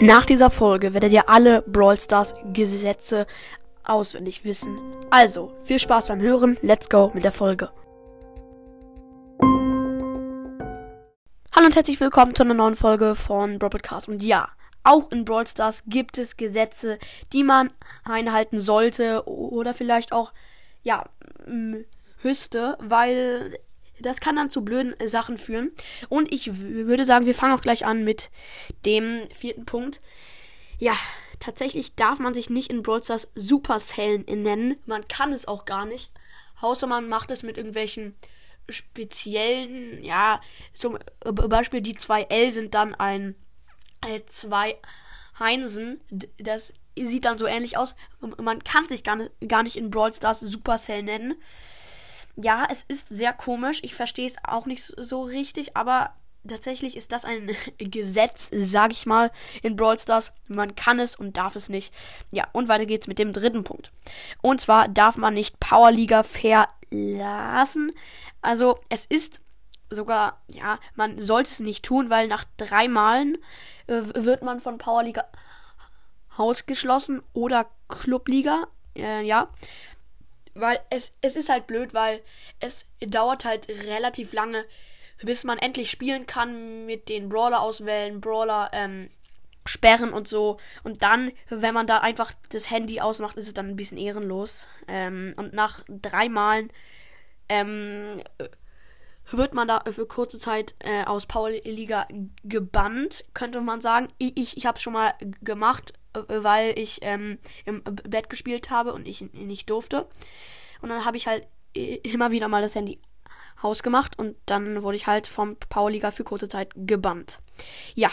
Nach dieser Folge werdet ihr alle Brawl Stars Gesetze auswendig wissen. Also, viel Spaß beim Hören. Let's go mit der Folge. Hallo und herzlich willkommen zu einer neuen Folge von Brawl Podcast. Und ja, auch in Brawl Stars gibt es Gesetze, die man einhalten sollte oder vielleicht auch, ja, müsste, weil das kann dann zu blöden Sachen führen. Und ich würde sagen, wir fangen auch gleich an mit dem vierten Punkt. Ja, tatsächlich darf man sich nicht in Brawl Stars Supercellen nennen. Man kann es auch gar nicht. Außer man macht es mit irgendwelchen speziellen, ja, zum Beispiel die zwei L sind dann ein äh, zwei Heinsen. Das sieht dann so ähnlich aus. Man kann sich gar nicht, gar nicht in Brawl Stars Supercell nennen ja, es ist sehr komisch. Ich verstehe es auch nicht so richtig, aber tatsächlich ist das ein Gesetz, sag ich mal, in Brawl Stars. Man kann es und darf es nicht. Ja, und weiter geht's mit dem dritten Punkt. Und zwar darf man nicht Powerliga verlassen. Also, es ist sogar, ja, man sollte es nicht tun, weil nach drei Malen äh, wird man von Powerliga ausgeschlossen oder Clubliga. Äh, ja. Weil es, es ist halt blöd, weil es dauert halt relativ lange, bis man endlich spielen kann mit den Brawler auswählen, Brawler ähm, sperren und so. Und dann, wenn man da einfach das Handy ausmacht, ist es dann ein bisschen ehrenlos. Ähm, und nach drei Malen ähm, wird man da für kurze Zeit äh, aus Power Liga gebannt, könnte man sagen. Ich, ich, ich habe es schon mal gemacht weil ich ähm, im Bett gespielt habe und ich nicht durfte. Und dann habe ich halt immer wieder mal das Handy ausgemacht und dann wurde ich halt vom Powerliga für kurze Zeit gebannt. Ja,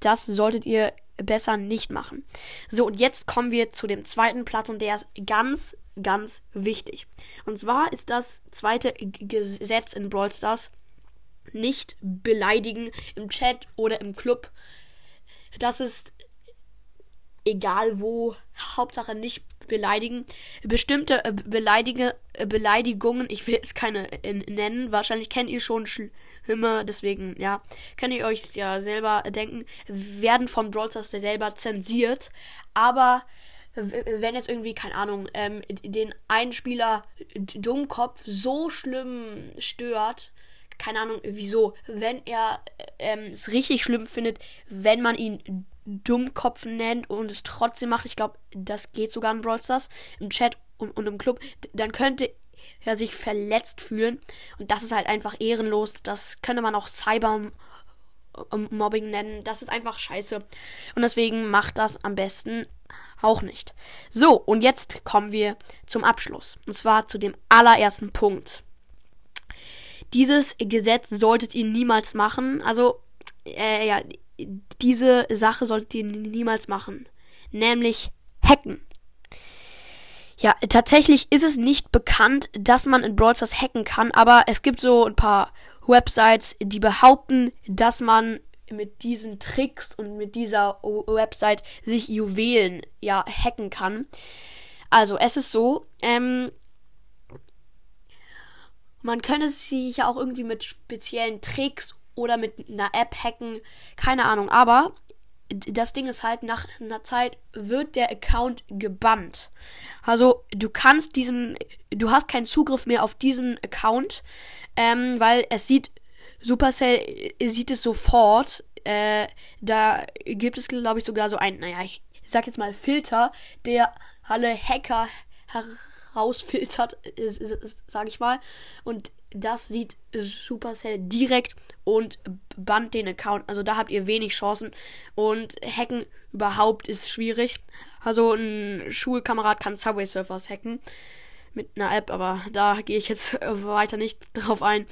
das solltet ihr besser nicht machen. So, und jetzt kommen wir zu dem zweiten Platz und der ist ganz, ganz wichtig. Und zwar ist das zweite Gesetz in Brawl Stars nicht beleidigen im Chat oder im Club. Das ist egal wo, Hauptsache nicht beleidigen. Bestimmte äh, Beleidige, äh, Beleidigungen, ich will jetzt keine äh, nennen, wahrscheinlich kennt ihr schon Schlimme, deswegen, ja, könnt ihr euch ja selber denken, werden von Brawl selber zensiert, aber wenn jetzt irgendwie, keine Ahnung, ähm, den einen Spieler Dummkopf so schlimm stört, keine Ahnung, wieso, wenn er ähm, es richtig schlimm findet, wenn man ihn Dummkopf nennt und es trotzdem macht, ich glaube, das geht sogar in Brawl Stars, im Chat und, und im Club, dann könnte er sich verletzt fühlen. Und das ist halt einfach ehrenlos. Das könnte man auch Cybermobbing nennen. Das ist einfach scheiße. Und deswegen macht das am besten auch nicht. So, und jetzt kommen wir zum Abschluss. Und zwar zu dem allerersten Punkt. Dieses Gesetz solltet ihr niemals machen. Also, äh, ja, diese Sache solltet ihr niemals machen. Nämlich hacken. Ja, tatsächlich ist es nicht bekannt, dass man in Brawl Stars hacken kann, aber es gibt so ein paar Websites, die behaupten, dass man mit diesen Tricks und mit dieser Website sich Juwelen ja hacken kann. Also es ist so, ähm, man könne sich ja auch irgendwie mit speziellen Tricks oder mit einer App hacken, keine Ahnung. Aber das Ding ist halt, nach einer Zeit wird der Account gebannt. Also du kannst diesen, du hast keinen Zugriff mehr auf diesen Account, ähm, weil es sieht, Supercell sieht es sofort. Äh, da gibt es, glaube ich, sogar so ein, naja, ich sag jetzt mal Filter, der alle Hacker herausfiltert, sag ich mal. Und das sieht Supercell direkt und bannt den Account. Also da habt ihr wenig Chancen. Und hacken überhaupt ist schwierig. Also ein Schulkamerad kann Subway Surfers hacken mit einer App, aber da gehe ich jetzt weiter nicht drauf ein.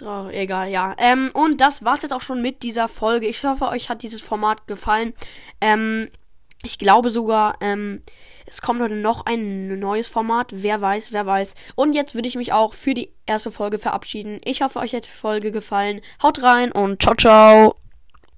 Egal, ja. Ähm, und das war's jetzt auch schon mit dieser Folge. Ich hoffe, euch hat dieses Format gefallen. Ähm, ich glaube sogar, ähm, es kommt heute noch ein neues Format. Wer weiß, wer weiß. Und jetzt würde ich mich auch für die erste Folge verabschieden. Ich hoffe, euch hat die Folge gefallen. Haut rein und ciao, ciao.